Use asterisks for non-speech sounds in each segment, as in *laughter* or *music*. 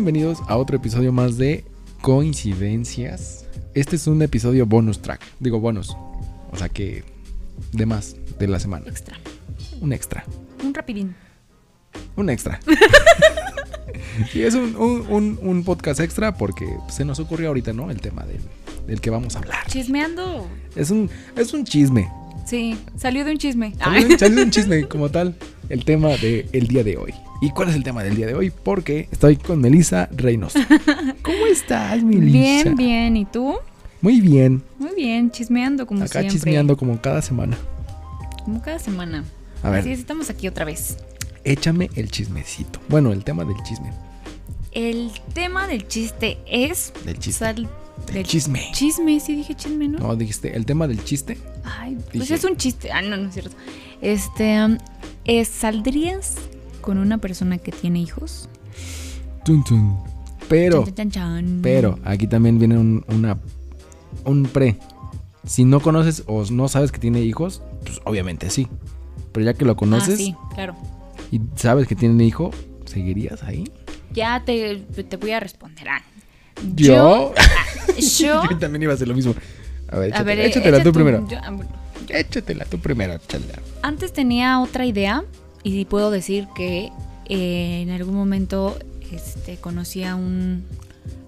Bienvenidos a otro episodio más de Coincidencias. Este es un episodio bonus track. Digo bonus. O sea que de más de la semana. Extra. Un extra. Un rapidín. Un extra. *laughs* sí, es un, un- un- un podcast extra porque se nos ocurrió ahorita, ¿no? El tema del, del que vamos a hablar. Chismeando. Es un, es un chisme. Sí, salió de un chisme. Salió salió un chisme como tal. El tema del día de hoy. ¿Y cuál es el tema del día de hoy? Porque estoy con Melissa Reynoso. *laughs* ¿Cómo estás, Melissa? Bien, bien. ¿Y tú? Muy bien. Muy bien, chismeando como Acá siempre. chismeando como cada semana. Como cada semana. A ver, Así es, estamos aquí otra vez. échame el chismecito. Bueno, el tema del chisme. El tema del chiste es... Del chiste. Del chisme. Chisme, sí dije chisme, ¿no? No, dijiste, el tema del chiste. Ay, pues Dije- es un chiste. Ah, no, no es cierto. Este, um, es, ¿saldrías con una persona que tiene hijos? Tun, tun. Pero, Chan, chan, chan. pero, aquí también viene un, una, un pre. Si no conoces o no sabes que tiene hijos, pues obviamente sí. Pero ya que lo Ah, conoces sí, claro. y sabes que tiene hijo, ¿seguirías ahí? Ya te, te voy a responder. *laughs* Ah, ¿Yo? Yo, Yo también iba a hacer lo mismo. A ver, a ver, échatela, échatela tú primero. yo- ah. Échatela tú primero, échatela. Antes tenía otra idea y puedo decir que eh, en algún momento este, conocí a un...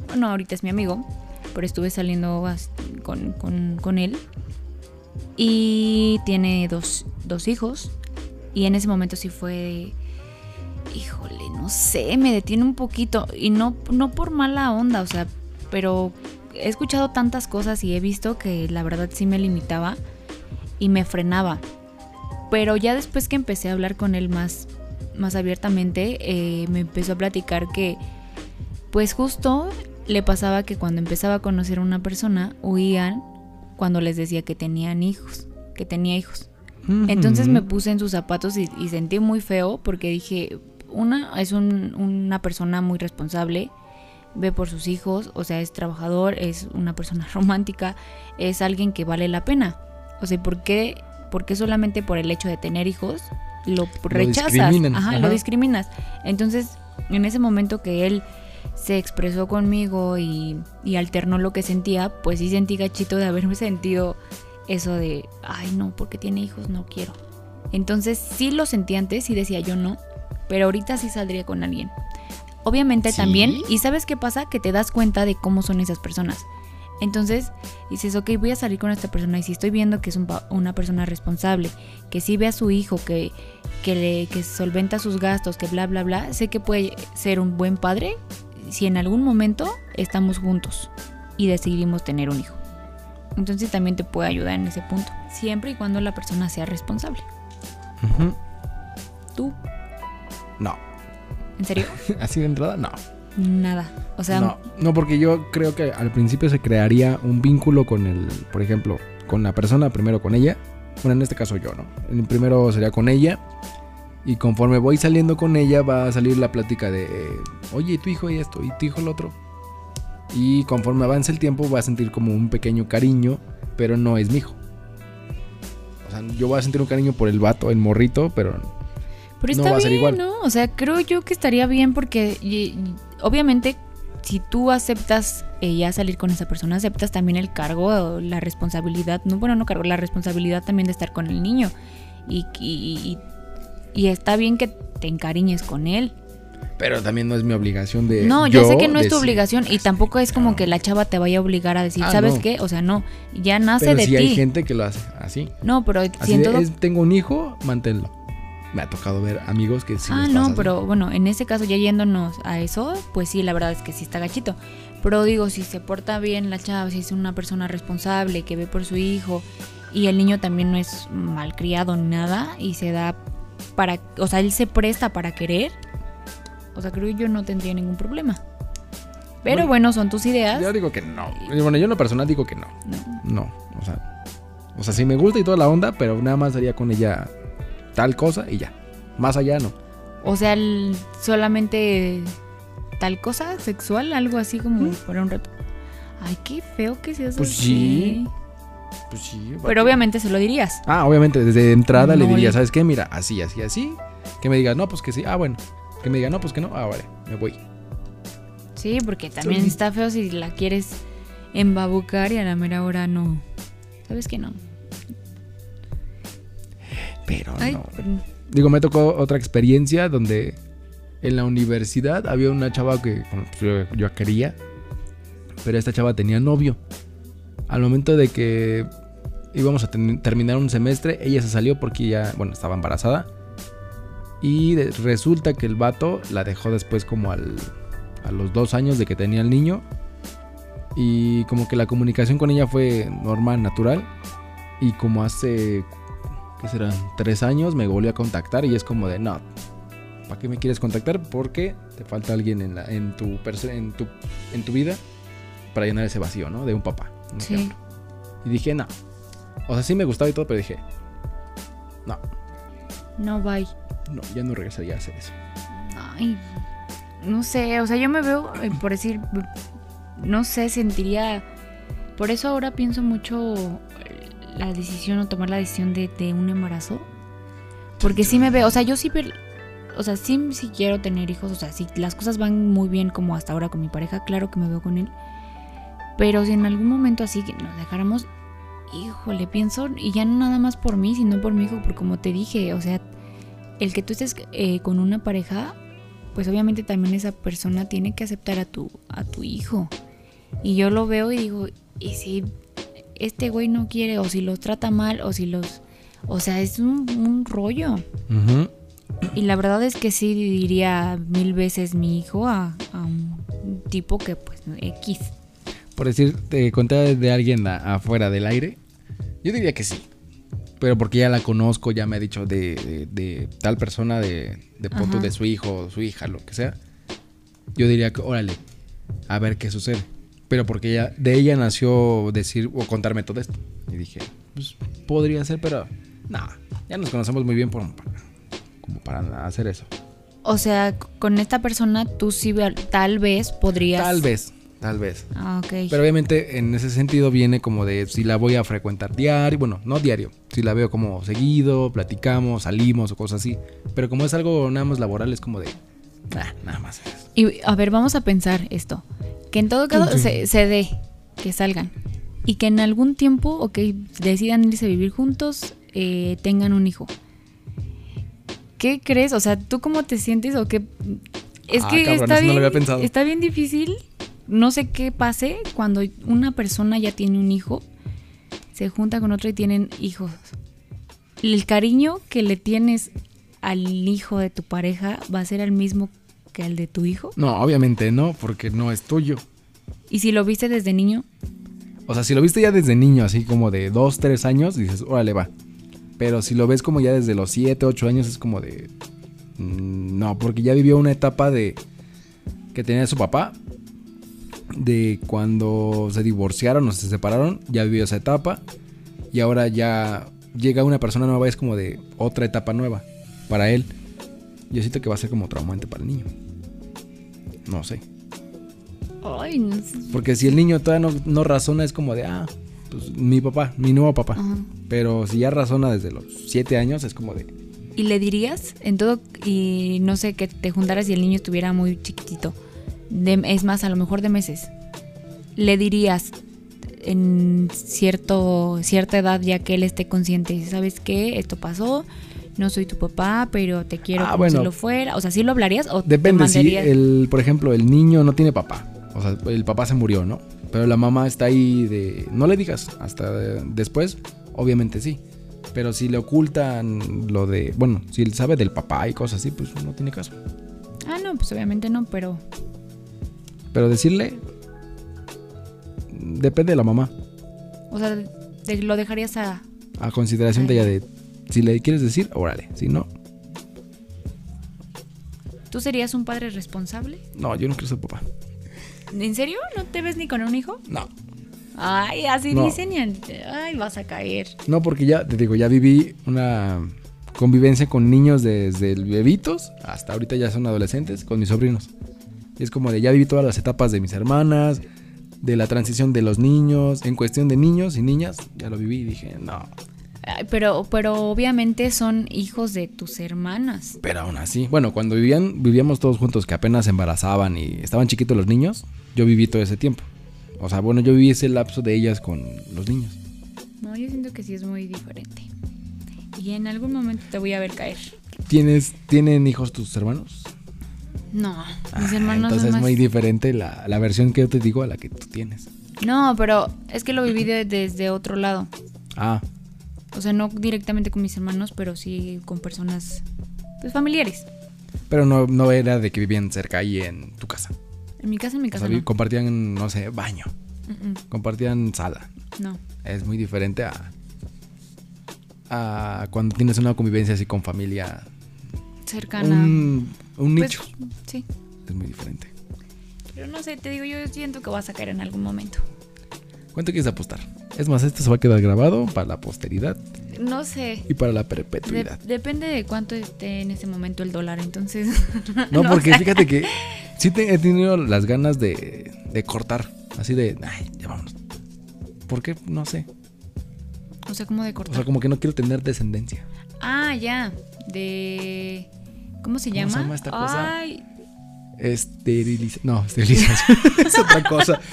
Bueno, ahorita es mi amigo, pero estuve saliendo con, con- con él. Y tiene dos, dos hijos. Y en ese momento sí fue... Híjole, no sé, me detiene un poquito y no, no por mala onda, o sea, pero he escuchado tantas cosas y he visto que la verdad sí me limitaba y me frenaba. Pero ya después que empecé a hablar con él más, más abiertamente, eh, me empezó a platicar que, pues justo le pasaba que cuando empezaba a conocer a una persona, huían cuando les decía que tenían hijos, que tenía hijos. Entonces me puse en sus zapatos y, y sentí muy feo porque dije, una, es un- una persona muy responsable, ve por sus hijos, o sea, es trabajador, es una persona *laughs* romántica, es alguien que vale la pena. O sea, ¿por qué, por qué solamente por el hecho de tener hijos lo rechazas? discriminan, Ajá, ajá. lo discriminas. Entonces, en ese momento que él se expresó conmigo y, y alternó lo que sentía, pues sí sentí gachito de haberme *laughs* sentido eso de, ay no, porque tiene hijos, no quiero. Entonces sí lo sentí antes y decía yo no, pero ahorita sí saldría con alguien. Obviamente ¿Sí? también, y sabes qué pasa, que te das cuenta de cómo son esas personas. Entonces dices, ok, voy a salir con esta persona y si estoy viendo que es un una persona responsable, que sí ve a su hijo, que, que, le, que solventa sus gastos, que bla, bla, bla, sé que puede ser un buen padre si en algún momento estamos juntos y decidimos tener un hijo. Entonces también te puede ayudar en ese punto, siempre y cuando la persona sea responsable. ¿Tú? No. ¿En serio? *laughs* Así de entrada, no. Nada. O sea, no, no, porque yo creo que al principio se crearía un vínculo con el, por ejemplo, con la persona, primero con ella. Bueno, en este caso yo, ¿no? El primero sería con ella. Y conforme voy saliendo con ella va a salir la plática de, oye, tu hijo y esto, y tu hijo el otro. Y conforme avance el tiempo va a sentir como un pequeño cariño, pero no es mi hijo. O sea, yo voy a sentir un cariño por el vato, el morrito, pero pero no está va a ser bien, igual. ¿no? O sea, creo yo que estaría bien porque obviamente si tú aceptas eh, ya salir con esa persona, aceptas también el cargo, o la responsabilidad, no, bueno, no cargo, la responsabilidad también de estar con el niño. Y, y, y- y está bien que te encariñes con él. pero también no es mi obligación de No, yo sé que no es tu decir- obligación y tampoco es como No. que la chava te vaya a obligar a decir, Ah, ¿sabes no. qué? O sea, no, ya nace Pero de sí ti. hay gente que lo hace así. No, pero Así si en de, todo es, tengo un hijo, manténlo. Me ha tocado ver amigos que sí. ah, les no, pasa pero bueno, en ese caso ya yéndonos a eso, pues sí, la verdad es que sí está gachito. Pero digo, si se porta bien la chava, si es una persona responsable, que ve por su hijo, y el niño también no es malcriado ni nada, y se da para, o sea, él se presta para querer, o sea, creo que yo no tendría ningún problema. Pero Bueno, bueno, son tus ideas. Yo digo que no. Bueno, yo en lo personal digo que no. No. No, o sea. O sea, sí me gusta y toda la onda, pero nada más haría con ella tal cosa y ya. Más allá no. O sea, el- solamente tal cosa sexual, algo así como por un rato. Ay, qué feo que seas Pues así. sí. Pues sí. Pero obviamente se lo dirías. Ah, obviamente, desde entrada le diría, ¿sabes qué? Mira, así, así, así. Que me diga, no, pues que sí. Ah, bueno. Que me diga, no, pues que no. Ah, vale, me voy. Sí, porque también está feo si la quieres embabucar y a la mera hora no. ¿Sabes que no? Pero Ay, no. Digo, me tocó otra experiencia donde en la universidad había una chava que pues, yo, yo quería, pero esta chava tenía novio. Al momento de que íbamos a ten- terminar un semestre, ella se salió porque ya, bueno, estaba embarazada. Y de- resulta que el vato la dejó después como al, a los dos años de que tenía el niño. Y como que la comunicación con ella fue normal, natural. Y como hace ¿qué serán? Tres años me volvió a contactar y es como de, no, ¿para qué me quieres contactar? Porque te falta alguien en, la, en, tu, en, tu, en tu vida para llenar ese vacío, ¿no? De un papá. un Sí. ejemplo. Y dije, no. O sea, sí me gustaba y todo, pero dije, no, No, bye. no, ya no regresaría a hacer eso. Ay, no sé, o sea, yo me veo, eh, por decir, no sé, sentiría... Por eso ahora pienso mucho la decisión o tomar la decisión de, de un embarazo. Porque sí me veo, o sea, yo sí, o sea, sí, sí quiero tener hijos, o sea, si las cosas van muy bien como hasta ahora con mi pareja, claro que me veo con él. Pero si en algún momento así que nos dejáramos, híjole, pienso, y ya no nada más por mí, sino por mi hijo, porque como te dije, o sea, el que tú estés eh, con una pareja, pues obviamente también esa persona tiene que aceptar a tu, a tu hijo. Y yo lo veo y digo, ¿y si este güey no quiere, o si los trata mal, o si los... O sea, es un, un rollo. Y la verdad es que sí diría mil veces mi hijo a, a un tipo que pues X. Por decir, te conté de alguien a- afuera del aire, yo diría que sí. Pero porque ya la conozco, ya me ha dicho de, de- de tal persona, de, de punto de su hijo, su hija, lo que sea. Yo diría que, órale, a ver qué sucede. Pero porque ella, de ella nació decir o contarme todo esto. Y dije, pues podría ser, pero no, ya nos conocemos muy bien por, como para hacer eso. O sea, con esta persona tú sí tal vez podrías... Tal vez, tal vez. Ah, ok. Pero obviamente en ese sentido viene como de si la voy a frecuentar diario, bueno, no diario, si la veo como seguido, platicamos, salimos o cosas así. Pero como es algo nada más laboral, es como de, "Ah, nada más. es". Y a ver, vamos a pensar esto. Que en todo caso Sí. se, se dé, que salgan. Y que en algún tiempo, ok, decidan irse a vivir juntos, eh, tengan un hijo. ¿Qué crees? O sea, ¿tú cómo te sientes o qué? Es Ah, que cabrón, está, no bien, había pensado. está bien difícil. No sé qué pase cuando una persona ya tiene un hijo, se junta con otro y tienen hijos. El cariño que le tienes al hijo de tu pareja va a ser el mismo que al de tu hijo. No, obviamente no, porque no es tuyo. Y si lo viste desde niño, O sea, si lo viste ya desde niño, así como de 2, 3 años, dices, órale, va. Pero si lo ves como ya desde los 7, 8 años, es como de... mm, No, porque ya vivió una etapa de... que tenía su papá. De cuando se divorciaron o se separaron, ya vivió esa etapa. Y ahora ya llega una persona nueva, es como de otra etapa nueva para él. Yo siento que va a ser como traumante para el niño. No sé. ay, no sé. Porque si el niño todavía no, no razona, es como de, ah, pues mi papá, mi nuevo papá. Ajá. Pero si ya razona desde los 7 años, es como de, ¿Y le dirías en todo y no sé que te juntaras y el niño estuviera muy chiquitito? De- es más, a lo mejor de meses. Le dirías en cierto cierta edad ya que él esté consciente, ¿sabes qué? Esto pasó. No soy tu papá, pero te quiero Ah, como bueno. si lo fuera. O sea, ¿sí lo hablarías o te depende si mandarías? el, por ejemplo, el niño no tiene papá. O sea, el papá se murió, ¿no? Pero la mamá está ahí de, no le digas, hasta después, obviamente sí. Pero si le ocultan lo de, bueno, si él sabe del papá y cosas así, pues no tiene caso. Ah, no, pues obviamente no, pero Pero decirle, depende de la mamá. o sea, lo dejarías a A consideración de ella de, si le quieres decir, órale. Si no, ¿Tú serías un padre responsable? no, yo no quiero ser papá. ¿En serio? ¿No te ves ni con un hijo? No. Ay, así No. dicen y ay, vas a caer. No, porque ya, te digo, ya viví una convivencia con niños desde el bebitos hasta ahorita ya son adolescentes con mis sobrinos. Es como de ya viví todas las etapas de mis hermanas, de la transición de los niños, en cuestión de niños y niñas, ya lo viví y dije, no. Pero, pero obviamente son hijos de tus hermanas. Pero aún así, bueno, cuando vivían, vivíamos todos juntos, que apenas se embarazaban y estaban chiquitos los niños, yo viví todo ese tiempo. O sea, bueno, yo viví ese lapso de ellas con los niños. No, yo siento que sí es muy diferente. Y en algún momento te voy a ver caer. ¿Tienes, ¿Tienen hijos tus hermanos? No, mis Ah, hermanos Entonces es más... muy diferente la, la versión que yo te digo a la que tú tienes. No, pero es que lo viví de- desde otro lado. Ah, O sea, no directamente con mis hermanos, pero sí con personas pues familiares. pero no, no era de que vivían cerca ahí en tu casa. En mi casa, en mi O casa sea, vi- no. compartían, no sé, baño. Compartían sala. no. Es muy diferente a, a cuando tienes una convivencia así con familia. Cercana. Un, un Pues, nicho. sí. Es muy diferente. Pero no sé, te digo, yo siento que vas a caer en algún momento. ¿Cuánto quieres apostar? Es más, esto se va a quedar grabado para la posteridad No sé. y para la De- perpetuidad. depende de cuánto esté en ese momento el dólar, entonces. No, *laughs* porque fíjate que sí te- he tenido las ganas de, de cortar. Así de, ay, ya vámonos. ¿Por qué? No sé. O sea, como de O cortar. sea, como que no quiero tener descendencia. Ah, ya. De. ¿Cómo se ¿Cómo llama? se llama esta cosa? Ay, Esterilización. No, esterilización. *laughs* es otra cosa. *laughs*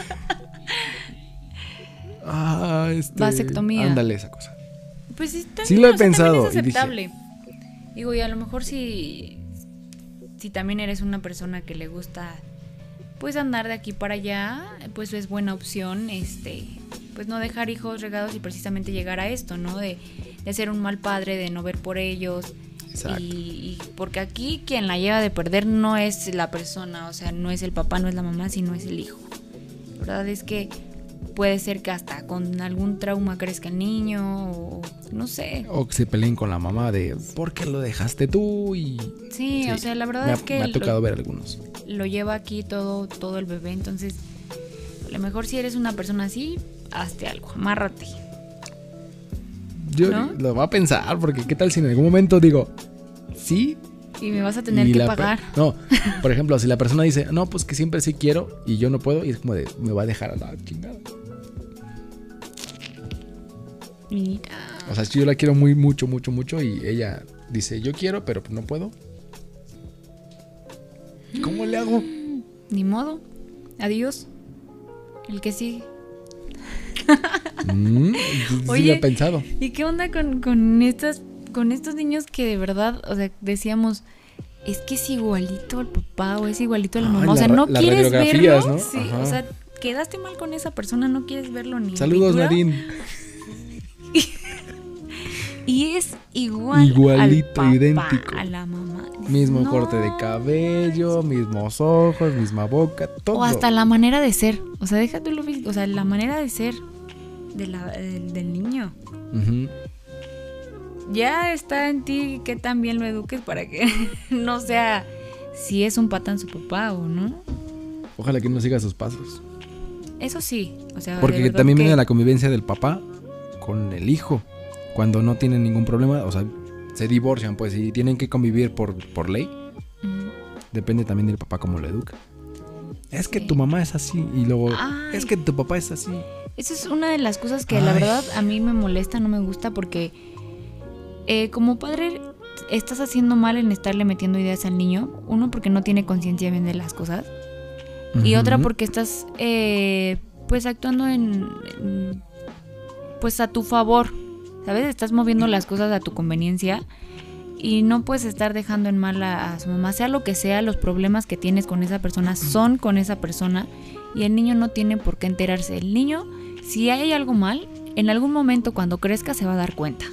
Ah, este. Vasectomía. Ándale, esa cosa. pues sí, también, Sí lo he o sea, también pensado, Es y dije- aceptable. Digo, y a lo mejor si. Si también eres una persona que le gusta. Pues andar de aquí para allá, pues es buena opción, este, pues no dejar hijos regados y precisamente llegar a esto, ¿no? De, de ser un mal padre, de no ver por ellos, Exacto. Y, y porque aquí quien la lleva de perder no es la persona, o sea, no es el papá, no es la mamá, sino es el hijo. La verdad es que puede ser que hasta con algún trauma crezca el niño o no sé. O que se peleen con la mamá de, ¿por qué lo dejaste tú? Y. Sí, Sí, o sea, la verdad me es que me ha lo- tocado ver algunos. lo lleva aquí todo, todo el bebé, entonces a lo mejor si eres una persona así, hazte algo, amárrate. Yo ¿No? lo voy a pensar, porque ¿qué tal si en algún momento digo, sí? Y me vas a tener que pagar. No, *laughs* por ejemplo, si la persona dice, no, pues que siempre sí quiero y yo no puedo, y es como de, me va a dejar a la chingada. Mira. O sea, si yo la quiero muy, mucho, mucho, mucho y ella dice, yo quiero, pero no puedo. ¿Cómo le hago? Ni modo. Adiós. El que sigue. Mm, *laughs* sí lo he pensado. ¿Y qué onda con, con estas, con estos niños que de verdad, o sea, decíamos, es que es igualito al papá o es igualito a la Ay, mamá? o sea, no quieres verlo. ¿no? Sí, Ajá. o sea, quedaste mal con esa persona, no quieres verlo ni. Saludos. Nadine. *laughs* Y es igual. Igualito, al papá, idéntico. A la mamá. Mismo No corte de cabello, mismos ojos, misma boca, todo. O hasta la manera de ser. O sea, déjate lo. O sea, la manera de ser de la- del, del niño. Ujú. Ya está en ti que también lo eduques para que *laughs* no sea si es un patán su papá o no. Ojalá que no siga sus pasos. Eso sí. O sea, Porque también que- viene la convivencia del papá con el hijo. Cuando no tienen ningún problema, o sea, se divorcian, pues, y tienen que convivir por, por ley. Depende también del papá cómo lo educa. Es que Sí. tu mamá es así y luego Ay. es que tu papá es así. Esa es una de las cosas que la verdad a mí me molesta, no me gusta porque eh, como padre estás haciendo mal en estarle metiendo ideas al niño. Uno porque no tiene conciencia bien de las cosas. Y otra porque estás eh, pues actuando en, en- pues a tu favor, ¿sabes? Estás moviendo las cosas a tu conveniencia y no puedes estar dejando en mal a, a su mamá, sea lo que sea, los problemas que tienes con esa persona son con esa persona y el niño no tiene por qué enterarse. El niño, si hay algo mal, en algún momento cuando crezca se va a dar cuenta.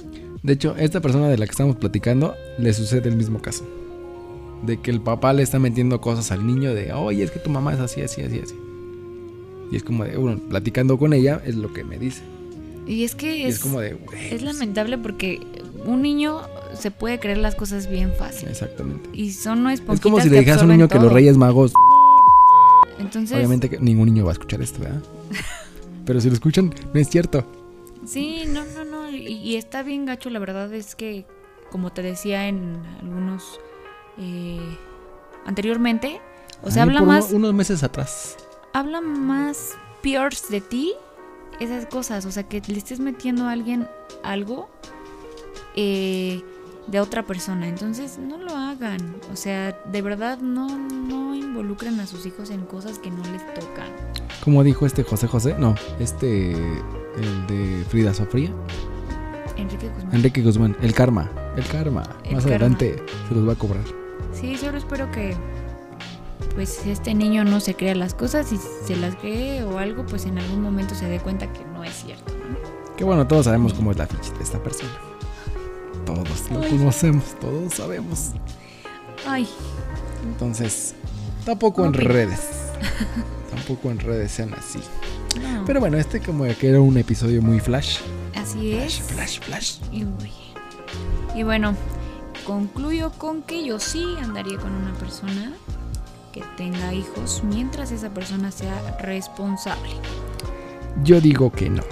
De hecho, esta persona de la que estamos platicando le sucede el mismo caso. De que el papá le está metiendo cosas al niño de, oye, es que tu mamá es así, así, así, así. Y es como de, bueno, platicando con ella es lo que me dice. Y es que Y es, es como de, es lamentable porque un niño se puede creer las cosas bien fácil. Exactamente. Y son Es como si le dijeras a un niño que los. Reyes Magos. Entonces, Obviamente que ningún niño va a escuchar esto, ¿verdad? *laughs* Pero si lo escuchan, no es cierto. sí, no, no, no. Y, y está bien gacho, la verdad es que, como te decía en algunos eh, anteriormente, o sea, Ahí habla más, uno- unos meses atrás. habla más peors de ti esas cosas. O sea, que le estés metiendo a alguien algo eh, de otra persona. Entonces no lo hagan. O sea, de verdad no, no involucren a sus hijos en cosas que no les tocan. Como dijo este José José, no, este, el de Frida Sofría, Enrique Guzmán. Enrique Guzmán, el karma, el karma. El Más karma. adelante se los va a cobrar. Sí, solo espero que pues este niño no se crea las cosas y si se las cree o algo, pues en algún momento se dé cuenta que no es cierto. ¿no? Que bueno, todos sabemos cómo es la ficha de esta persona. Todos lo conocemos, todos sabemos. Ay, Entonces, tampoco en redes. tampoco en redes sean así. no. Pero bueno, este como que era un episodio muy flash. Así es. flash, flash. Y, y bueno, concluyo con que yo sí andaría con una persona que tenga hijos mientras esa persona sea responsable. Yo digo que no.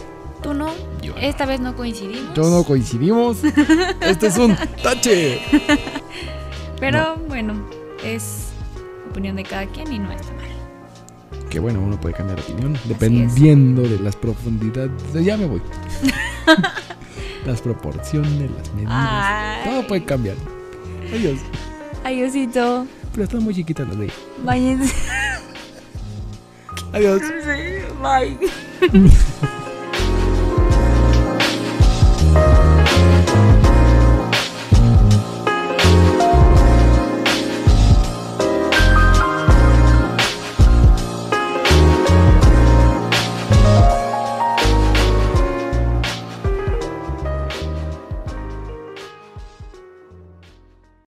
¿Tú no? Yo no. Esta vez no coincidimos. Yo no coincidimos. *laughs* este es un tache. Pero bueno, es opinión de cada quien y no está mal. Que bueno, uno puede cambiar de opinión dependiendo de las profundidades. Ya me voy. *laughs* las proporciones, las medidas. Ay. Todo puede cambiar. Adiós. Adiósito. Pero están muy chiquitas las ella. Váyanse. Adiós. *laughs* Bye. *laughs*